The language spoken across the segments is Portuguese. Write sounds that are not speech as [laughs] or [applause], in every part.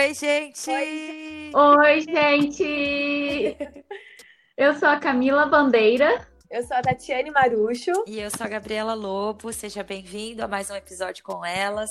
Oi, gente! Oi, gente! Eu sou a Camila Bandeira. Eu sou a Tatiane Marucho. E eu sou a Gabriela Lobo. Seja bem-vindo a mais um episódio com elas.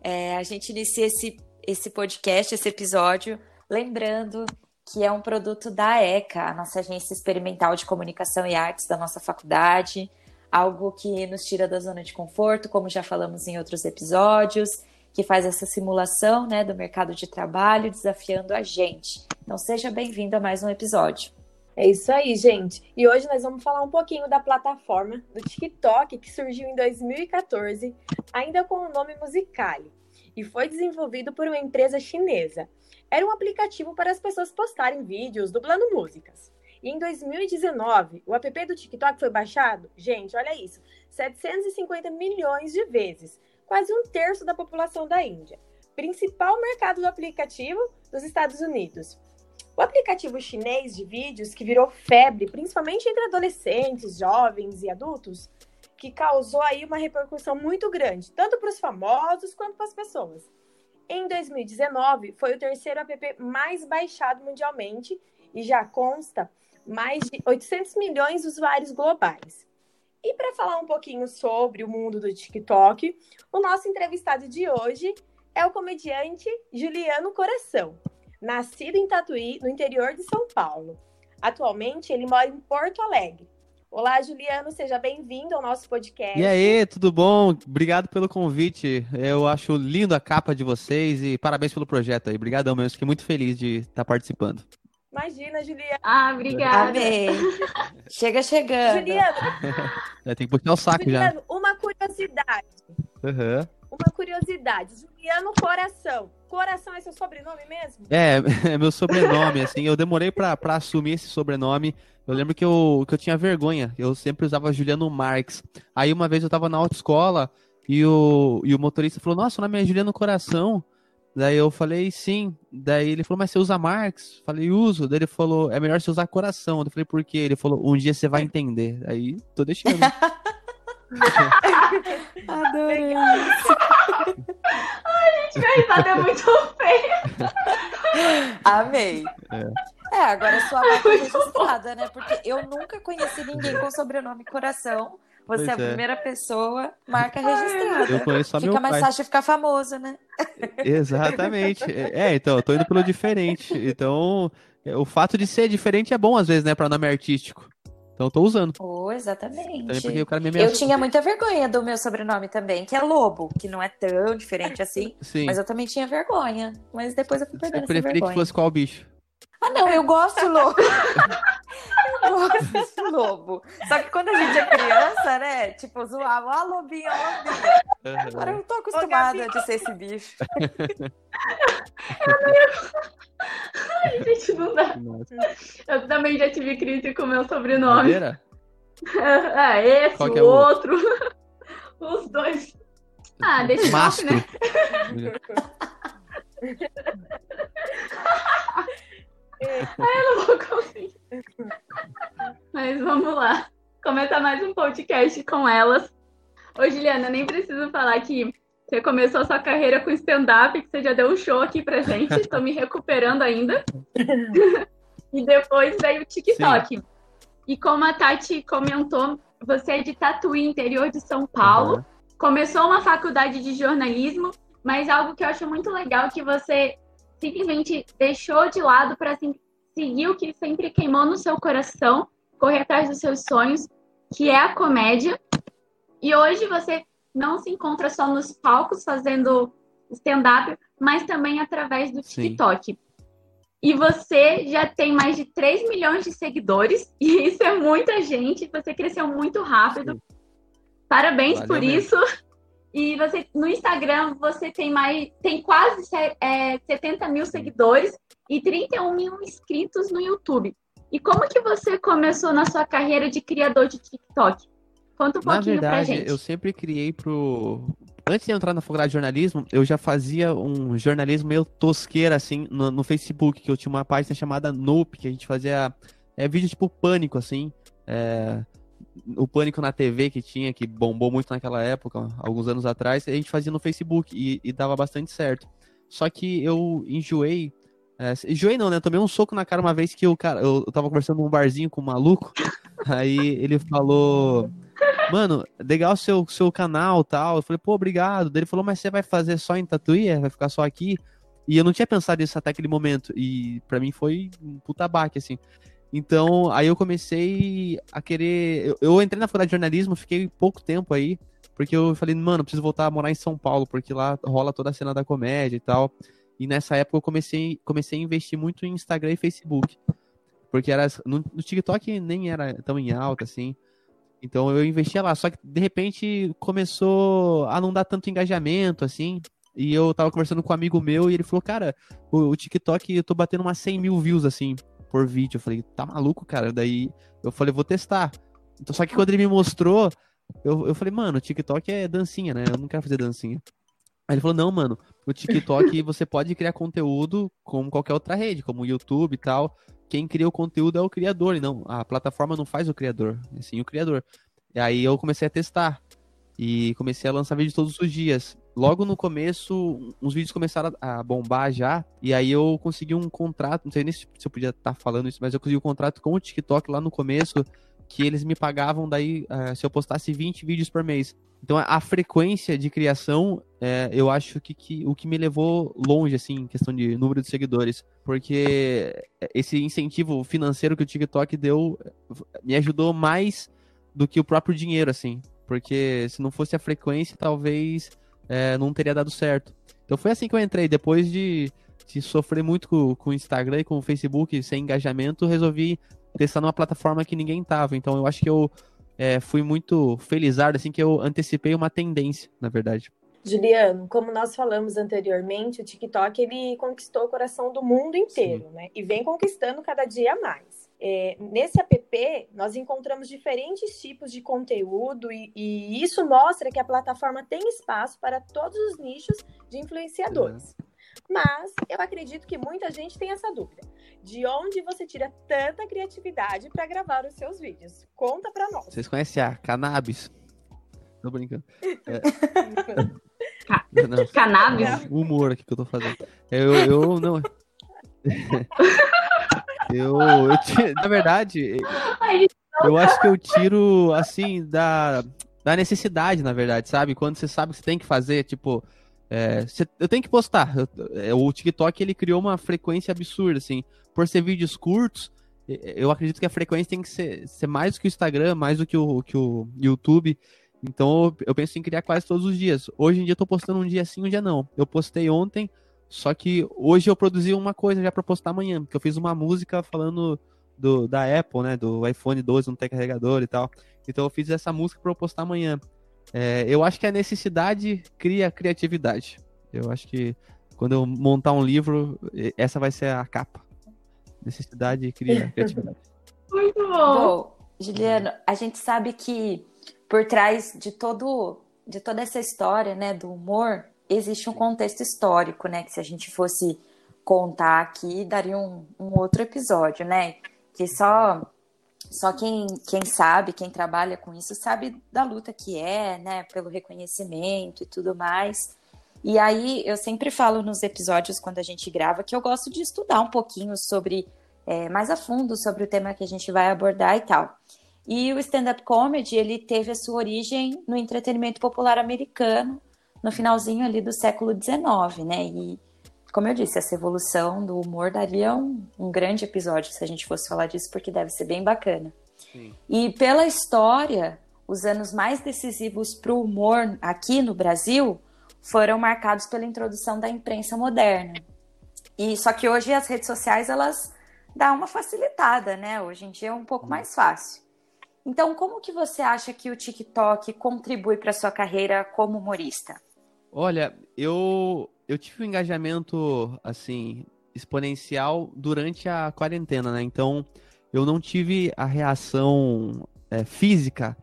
É, a gente inicia esse, esse podcast, esse episódio, lembrando que é um produto da ECA, a nossa agência experimental de comunicação e artes da nossa faculdade. Algo que nos tira da zona de conforto, como já falamos em outros episódios, que faz essa simulação né, do mercado de trabalho, desafiando a gente. Então, seja bem-vindo a mais um episódio. É isso aí, gente. E hoje nós vamos falar um pouquinho da plataforma do TikTok que surgiu em 2014, ainda com o nome Musicali, e foi desenvolvido por uma empresa chinesa. Era um aplicativo para as pessoas postarem vídeos dublando músicas. E em 2019, o app do TikTok foi baixado, gente, olha isso, 750 milhões de vezes, quase um terço da população da Índia. Principal mercado do aplicativo dos Estados Unidos. O aplicativo chinês de vídeos, que virou febre, principalmente entre adolescentes, jovens e adultos, que causou aí uma repercussão muito grande, tanto para os famosos quanto para as pessoas. Em 2019, foi o terceiro app mais baixado mundialmente e já consta mais de 800 milhões de usuários globais. E para falar um pouquinho sobre o mundo do TikTok, o nosso entrevistado de hoje é o comediante Juliano Coração nascido em Tatuí, no interior de São Paulo. Atualmente, ele mora em Porto Alegre. Olá, Juliano, seja bem-vindo ao nosso podcast. E aí, tudo bom? Obrigado pelo convite. Eu acho lindo a capa de vocês e parabéns pelo projeto aí. Obrigadão mesmo, fiquei muito feliz de estar participando. Imagina, Juliano. Ah, obrigada. Amém. Chega chegando. Juliano. Já [laughs] tem que puxar o saco Juliano, já. uma curiosidade. Uhum. Uma curiosidade. Juliano Coração. Coração é seu sobrenome mesmo? É, [laughs] é meu sobrenome, assim. Eu demorei pra, pra assumir esse sobrenome. Eu lembro que eu, que eu tinha vergonha. Eu sempre usava Juliano Marques. Aí uma vez eu tava na autoescola e o, e o motorista falou: Nossa, o nome é Juliano Coração. Daí eu falei, sim. Daí ele falou, mas você usa Marx? Falei, uso. Daí ele falou, é melhor você usar coração. Eu falei, por quê? Ele falou, um dia você vai entender. Aí, tô deixando. [laughs] Adorei. Ai, gente, minha risada é muito feia. Amei. É. É, agora sua marca é registrada, né? Porque eu nunca conheci ninguém com sobrenome Coração. Você Pois é a é. primeira pessoa, marca Eu registrada. conheço só Fica mais pai. fácil de ficar famoso, né? Exatamente. É, então, eu tô indo pelo diferente. Então, é, o fato de ser diferente é bom às vezes, né, pra nome artístico. Então eu tô usando. Oh, exatamente. Também porque o cara me Eu tinha muita vergonha do meu sobrenome também, que é Lobo, que não é tão diferente assim. Sim. Mas eu também tinha vergonha. Mas depois eu fui Você perdendo essa preferia que vergonha. fosse qual bicho? Ah, não, eu gosto lobo. [laughs] do lobo. Só que quando a gente é criança, né? Tipo, zoava, ah, lobinho, ah, lobinho. Agora eu tô acostumada de ser esse bicho. [laughs] Ai, gente, não dá. Nossa. Eu também já tive crise com o meu sobrenome. Madeira? [laughs] É, esse, Qual o que é o outro. [laughs] Os dois. Ah, deixa eu Mastro. né? Eu não vou conseguir. Mas vamos lá. Começar mais um podcast com elas. Ô, Juliana, nem preciso falar que você começou sua carreira com stand-up, que você já deu um show aqui pra gente. Estou me recuperando ainda. [laughs] e depois veio o TikTok. E como a Tati comentou, você é de Tatuí, interior de São Paulo. Uhum. Começou uma faculdade de jornalismo, mas algo que eu acho muito legal é que você simplesmente deixou de lado para seguir o que sempre queimou no seu coração, correr atrás dos seus sonhos, que é a comédia. E hoje você não se encontra só nos palcos fazendo stand-up, mas também através do Sim. TikTok. E você já tem mais de 3 milhões de seguidores, [laughs] e isso é muita gente, você cresceu muito rápido. Parabéns Valeu por mesmo. isso. [laughs] E você no Instagram você tem mais tem quase é, 70 mil seguidores e 31 mil inscritos no YouTube. E como que você começou na sua carreira de criador de TikTok? Conta um Na pouquinho pra verdade, gente. eu sempre criei pro. Antes de entrar na faculdade de jornalismo, eu já fazia um jornalismo meio tosqueira, assim, no, no Facebook, que eu tinha uma página chamada Nope, que a gente fazia é, vídeo tipo pânico, assim. É, o Pânico na TV que tinha, que bombou muito naquela época, alguns anos atrás, a gente fazia no Facebook e, e dava bastante certo. só que eu enjoei. É, não, né? Tomei um soco na cara uma vez que o cara, eu, tava conversando num barzinho com um maluco, [laughs] aí ele falou, mano, legal seu, seu canal tal. Eu falei, pô, obrigado. Daí ele falou, mas você vai fazer só em Tatuí? Vai ficar só aqui? E eu não tinha pensado nisso até aquele momento. E para mim foi um puta baque, assim. Então, aí eu comecei a querer. Eu, eu, entrei na faculdade de jornalismo, fiquei pouco tempo aí, porque eu falei, mano, preciso voltar a morar em São Paulo, porque lá rola toda a cena da comédia e tal. E nessa época eu comecei, comecei a investir muito em Instagram e Facebook. Porque era. No, no TikTok nem era tão em alta, assim. Então eu investia lá. Só que de repente começou a não dar tanto engajamento, assim. E eu tava conversando com um amigo meu e ele falou, cara, o, o TikTok eu tô batendo umas 100 mil views, assim por vídeo. Eu falei, tá maluco, cara? Daí eu falei, vou testar. Então, só que quando ele me mostrou, eu, eu falei, mano, TikTok é dancinha, né? Eu não quero fazer dancinha. Aí ele falou, não, mano, o TikTok [laughs] você pode criar conteúdo como qualquer outra rede, como o YouTube e tal. Quem cria o conteúdo é o criador, e não, a plataforma não faz o criador, é sim o criador. E aí eu comecei a testar e comecei a lançar vídeo todos os dias logo no começo, uns vídeos começaram a bombar já, e aí eu consegui um contrato, não sei nem se eu podia estar tá falando isso, mas eu consegui um contrato com o TikTok lá no começo, que eles me pagavam daí uh, se eu postasse 20 vídeos por mês. Então a frequência de criação, é, eu acho que, que, o que me levou longe, assim, em questão de número de seguidores. Porque esse incentivo financeiro que o TikTok deu me ajudou mais do que o próprio dinheiro, assim. Porque se não fosse a frequência, talvez é, não teria dado certo. Então foi assim que eu entrei. Depois de, de sofrer muito com, com o Instagram e com o Facebook sem engajamento, resolvi testar numa plataforma que ninguém tava. Então eu acho que eu é, fui muito felizardo, assim, que eu antecipei uma tendência, na verdade. Juliano, como nós falamos anteriormente, o TikTok ele conquistou o coração do mundo inteiro, Sim. né? E vem conquistando cada dia mais. É, nesse app, nós encontramos diferentes tipos de conteúdo e, e, isso mostra que a plataforma tem espaço para todos os nichos de influenciadores. Uhum. Mas eu acredito que muita gente tem essa dúvida. De onde você tira tanta criatividade para gravar os seus vídeos? Conta para nós. Vocês conhecem a Cannabis? Tô brincando. É... Cannabis? humor aqui que eu tô fazendo. Eu, eu não. [laughs] Eu, eu na verdade, eu acho que eu tiro, assim, da, da necessidade, na verdade, sabe? Quando você sabe que você tem que fazer, tipo, é, você, eu tenho que postar. Eu, é, o TikTok, ele criou uma frequência absurda, assim. Por ser vídeos curtos, eu acredito que a frequência tem que ser, ser mais do que o Instagram, mais do que o, que o YouTube. Então, eu penso em criar quase todos os dias. Hoje em dia, eu tô postando um dia sim, um dia não. Eu postei ontem, só que hoje eu produzi uma coisa já para postar amanhã, porque eu fiz uma música falando do, da Apple, né? Do iPhone 12 não tem carregador e tal. Então eu fiz essa música para eu postar amanhã. É, eu acho que a necessidade cria criatividade. Eu acho que quando eu montar um livro, essa vai ser a capa. Necessidade cria [laughs] criatividade. Muito bom. bom. Juliano, a gente sabe que por trás de todo de toda essa história, né, do humor, existe um contexto histórico, né? Que se a gente fosse contar aqui, daria um, um outro episódio, né? Que só só quem, quem sabe, quem trabalha com isso, sabe da luta que é, né? Pelo reconhecimento e tudo mais. E aí eu sempre falo nos episódios quando a gente grava que eu gosto de estudar um pouquinho sobre é, mais a fundo sobre o tema que a gente vai abordar e tal. E o stand-up comedy ele teve a sua origem no entretenimento popular americano no finalzinho ali do século XIX, né? E, como eu disse, essa evolução do humor daria um, um grande episódio se a gente fosse falar disso, porque deve ser bem bacana. Sim. E pela história, os anos mais decisivos para o humor aqui no Brasil foram marcados pela introdução da imprensa moderna. E só que hoje as redes sociais elas dão uma facilitada, né? Hoje em dia é um pouco mais fácil. Então, como que você acha que o TikTok contribui para sua carreira como humorista? Olha, eu, eu tive um engajamento, assim, exponencial durante a quarentena, né? Então, eu não tive a reação é, física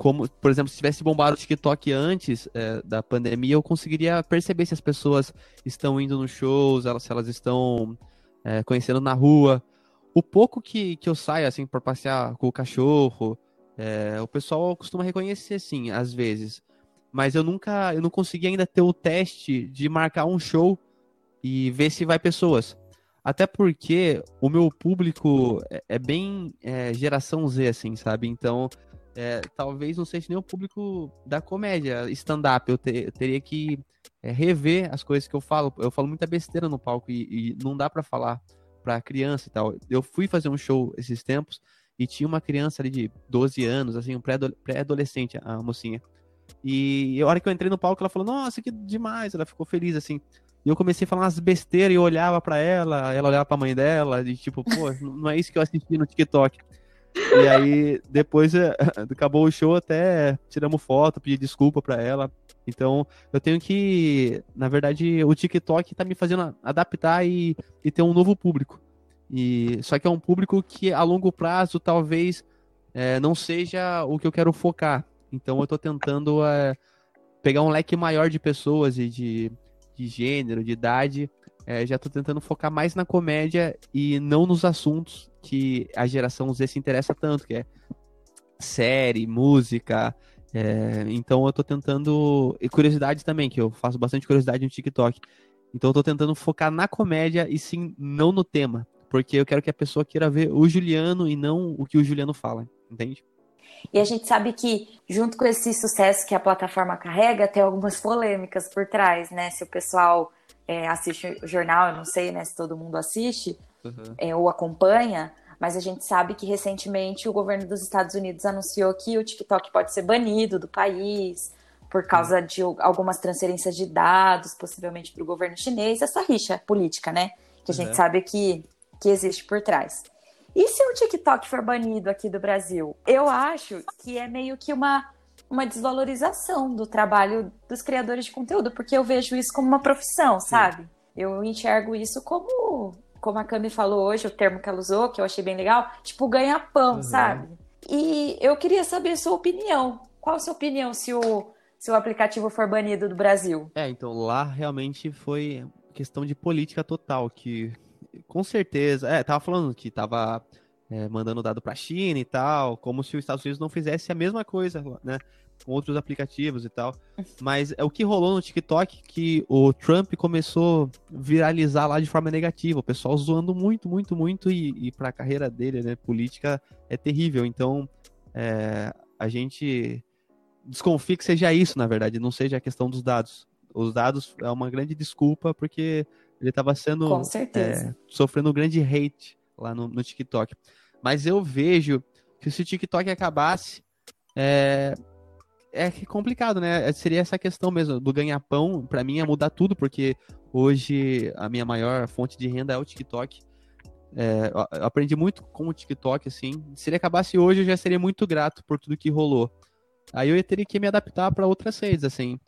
como, por exemplo, se tivesse bombado o TikTok antes é, da pandemia, eu conseguiria perceber se as pessoas estão indo nos shows, elas, se elas estão é, conhecendo na rua. O pouco que, que eu saio, assim, para passear com o cachorro, é, o pessoal costuma reconhecer, sim, às vezes mas eu nunca, eu não consegui ainda ter o teste de marcar um show e ver se vai pessoas. Até porque o meu público é, é bem é, geração Z, assim, sabe? Então, é, talvez não seja nem o público da comédia, stand-up. Eu, te, eu, teria que é, rever as coisas que eu falo. Eu falo muita besteira no palco e, e não dá para falar pra criança e tal. Eu fui fazer um show esses tempos e tinha uma criança ali de 12 anos, assim, um pré-adolescente, a mocinha. E a hora que eu entrei no palco, ela falou, nossa, que demais. Ela ficou feliz, assim. E eu comecei a falar umas besteiras e eu olhava para ela, ela olhava pra mãe dela, e tipo, pô, [laughs] não é isso que eu assisti no TikTok. E aí, depois eh, [laughs] acabou o show, até tiramos foto, pedi desculpa pra ela. Então, eu tenho que. Na verdade, o TikTok tá me fazendo adaptar e, e ter um novo público. E Só que é um público que a longo prazo talvez é, não seja o que eu quero focar. Então, eu tô tentando é, pegar um leque maior de pessoas e de, de gênero, de idade. É, já tô tentando focar mais na comédia e não nos assuntos que a geração Z se interessa tanto, que é série, música. É, então eu tô tentando. E curiosidade também, que eu faço bastante curiosidade no TikTok. Então eu tô tentando focar na comédia e sim não no tema. Porque eu quero que a pessoa queira ver o Juliano e não o que o Juliano fala, entende? E a gente sabe que, junto com esse sucesso que a plataforma carrega, tem algumas polêmicas por trás, né? Se o pessoal é, assiste o jornal, eu não sei né, se todo mundo assiste, uhum. é, ou acompanha, mas a gente sabe que recentemente o governo dos Estados Unidos anunciou que o TikTok pode ser banido do país por causa uhum. de algumas transferências de dados, possivelmente para o governo chinês, essa rixa política, né? Que a gente uhum. sabe que, que existe por trás. E se o TikTok for banido aqui do Brasil? Eu acho que é meio que uma, uma desvalorização do trabalho dos criadores de conteúdo, porque eu vejo isso como uma profissão, sabe? Eu enxergo isso como como a Cami falou hoje, o termo que ela usou, que eu achei bem legal, tipo ganha-pão, uhum. sabe? E eu queria saber a sua opinião. Qual a sua opinião se o, se o aplicativo for banido do Brasil? É, então lá realmente foi questão de política total, que com certeza. É, tava falando que tava é, mandando dado pra China e tal, como se os Estados Unidos não fizesse a mesma coisa, né? com outros aplicativos e tal. Mas é o que rolou no TikTok que o Trump começou a viralizar lá de forma negativa. O pessoal zoando muito, muito, muito. E, e para a carreira dele, né, política, é terrível. Então, é, a gente desconfia que seja isso, na verdade, não seja a questão dos dados. Os dados é uma grande desculpa porque ele estava sendo é, sofrendo um grande hate lá no, no TikTok. Mas eu vejo que se o TikTok acabasse, é, é complicado, né? É, seria essa questão mesmo do ganha-pão. Para mim é mudar tudo, porque hoje a minha maior fonte de renda é o TikTok. É, eu aprendi muito com o TikTok, assim. Se ele acabasse hoje, eu já seria muito grato por tudo que rolou. Aí eu teria que me adaptar para outras redes, assim.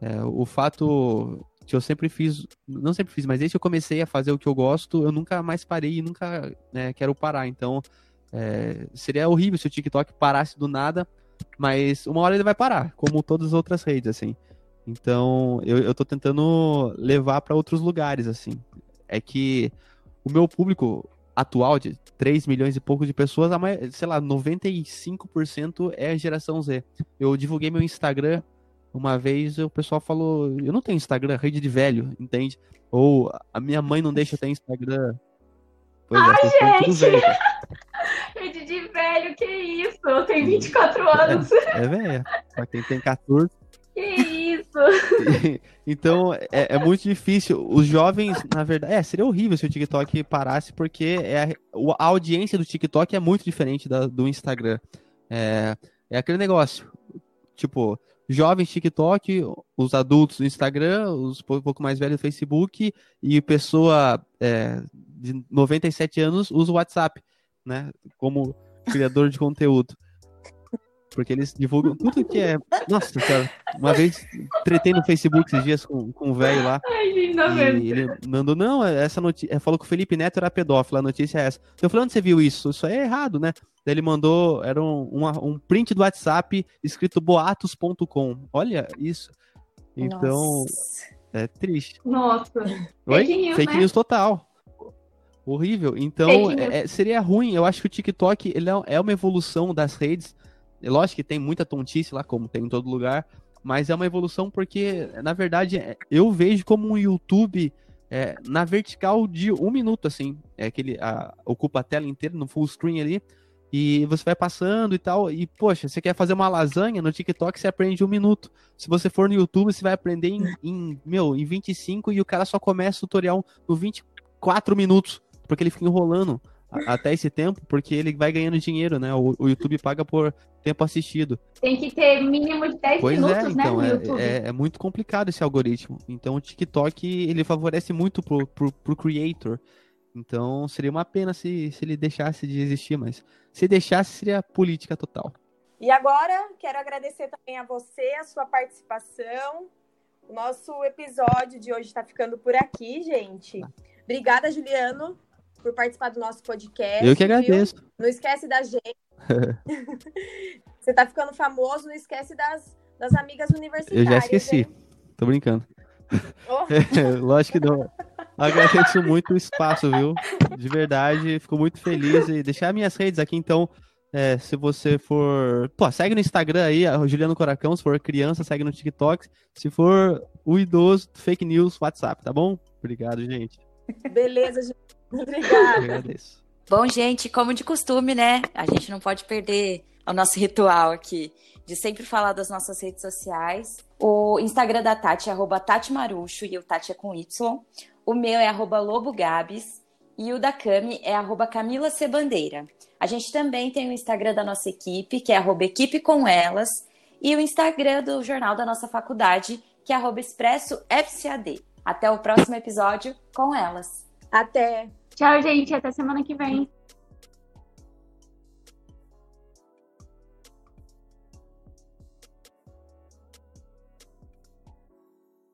É, o fato que eu sempre fiz, não sempre fiz, mas desde que eu comecei a fazer o que eu gosto, eu nunca mais parei e nunca né, quero parar. Então, é, seria horrível se o TikTok parasse do nada mas uma hora ele vai parar, como todas as outras redes, assim. Então, eu, eu tô tentando levar para outros lugares, assim. É que o meu público atual, de 3 milhões e pouco de pessoas, sei lá, 95% é a geração Z. Eu divulguei meu Instagram uma vez, o pessoal falou: Eu não tenho Instagram, rede de velho, entende? Ou a minha mãe não deixa eu ter Instagram. Pois Ai, é, gente! Velho, [laughs] Rede de velho, que isso? Eu tenho 24 anos. É, é velha. Pra quem tem 14. Que isso? [laughs] então, é, é, muito difícil. Os jovens, na verdade. É, seria horrível se o TikTok parasse, porque é a, a audiência do TikTok é muito diferente da, do Instagram. É, é aquele negócio. Tipo, jovens TikTok, os adultos Instagram, os um pouco mais velhos Facebook, e pessoa é, de 97 anos usa o WhatsApp né? Como criador de conteúdo. Porque eles divulgam tudo que é. Nossa, cara, uma vez tretei no Facebook esses dias com, com um velho lá. Ai, linda e ele mandou, não, essa notícia. Falou que o Felipe Neto era pedófilo, a notícia é essa. Eu falei, onde você viu isso? Isso aí é errado, né? Daí ele mandou, era um, um, um print do WhatsApp escrito boatos.com. Olha isso. Então, Nossa. é triste. Nossa. Oi? Fake news, Fake né? news total. Horrível. Então, é, é, seria ruim. Eu acho que o TikTok ele é, é uma evolução das redes. Lógico que tem muita tontice lá, como tem em todo lugar. Mas é uma evolução porque, na verdade, é, eu vejo como um YouTube é, na vertical de um minuto, assim. É aquele. A, ocupa a tela inteira, no full screen ali. E você vai passando e tal. E, poxa, você quer fazer uma lasanha no TikTok, você aprende um minuto. Se você for no YouTube, você vai aprender em, em meu, em 25 e o cara só começa o tutorial no 24 minutos. Porque ele fica enrolando até esse tempo, porque ele vai ganhando dinheiro, né? O, o, YouTube paga por tempo assistido. Tem que ter mínimo de 10 pois minutos, é, né, então, no é, YouTube. É, é, muito complicado esse algoritmo. Então o TikTok, ele favorece muito pro, pro, pro creator. Então seria uma pena se, se ele deixasse de existir, mas se deixasse seria política total. E agora quero agradecer também a você, a sua participação. O nosso episódio de hoje está ficando por aqui, gente. Obrigada, Juliano, por participar do nosso podcast. Eu que agradeço. Viu? Não esquece da gente. [laughs] Você tá ficando famoso, não esquece das, das amigas universitárias. Eu já esqueci. Hein? Tô brincando. Oh. [laughs] lógico que não. Agradeço muito o espaço, viu? De verdade, fico muito feliz e deixar minhas redes aqui, então. É, se você for. Pô, segue no Instagram aí, Juliano Coracão. Se for criança, segue no TikTok. Se for o idoso, fake news, WhatsApp, tá bom? Obrigado, gente. Beleza, gente. Obrigada. agradeço. Bom, gente, como de costume, né? A gente não pode perder o nosso ritual aqui de sempre falar das nossas redes sociais. O Instagram da Tati é arroba Tati Marucho e o Tati é com Y. O meu é arroba Lobo Gabs e o da Cami é arroba Camila Cebandeira. A gente também tem o Instagram da nossa equipe, que é arroba Equipe com Elas, e o Instagram do jornal da nossa faculdade, que é arroba Expresso FCAD. Até o próximo episódio com elas. Até! Tchau, gente. Até semana que vem.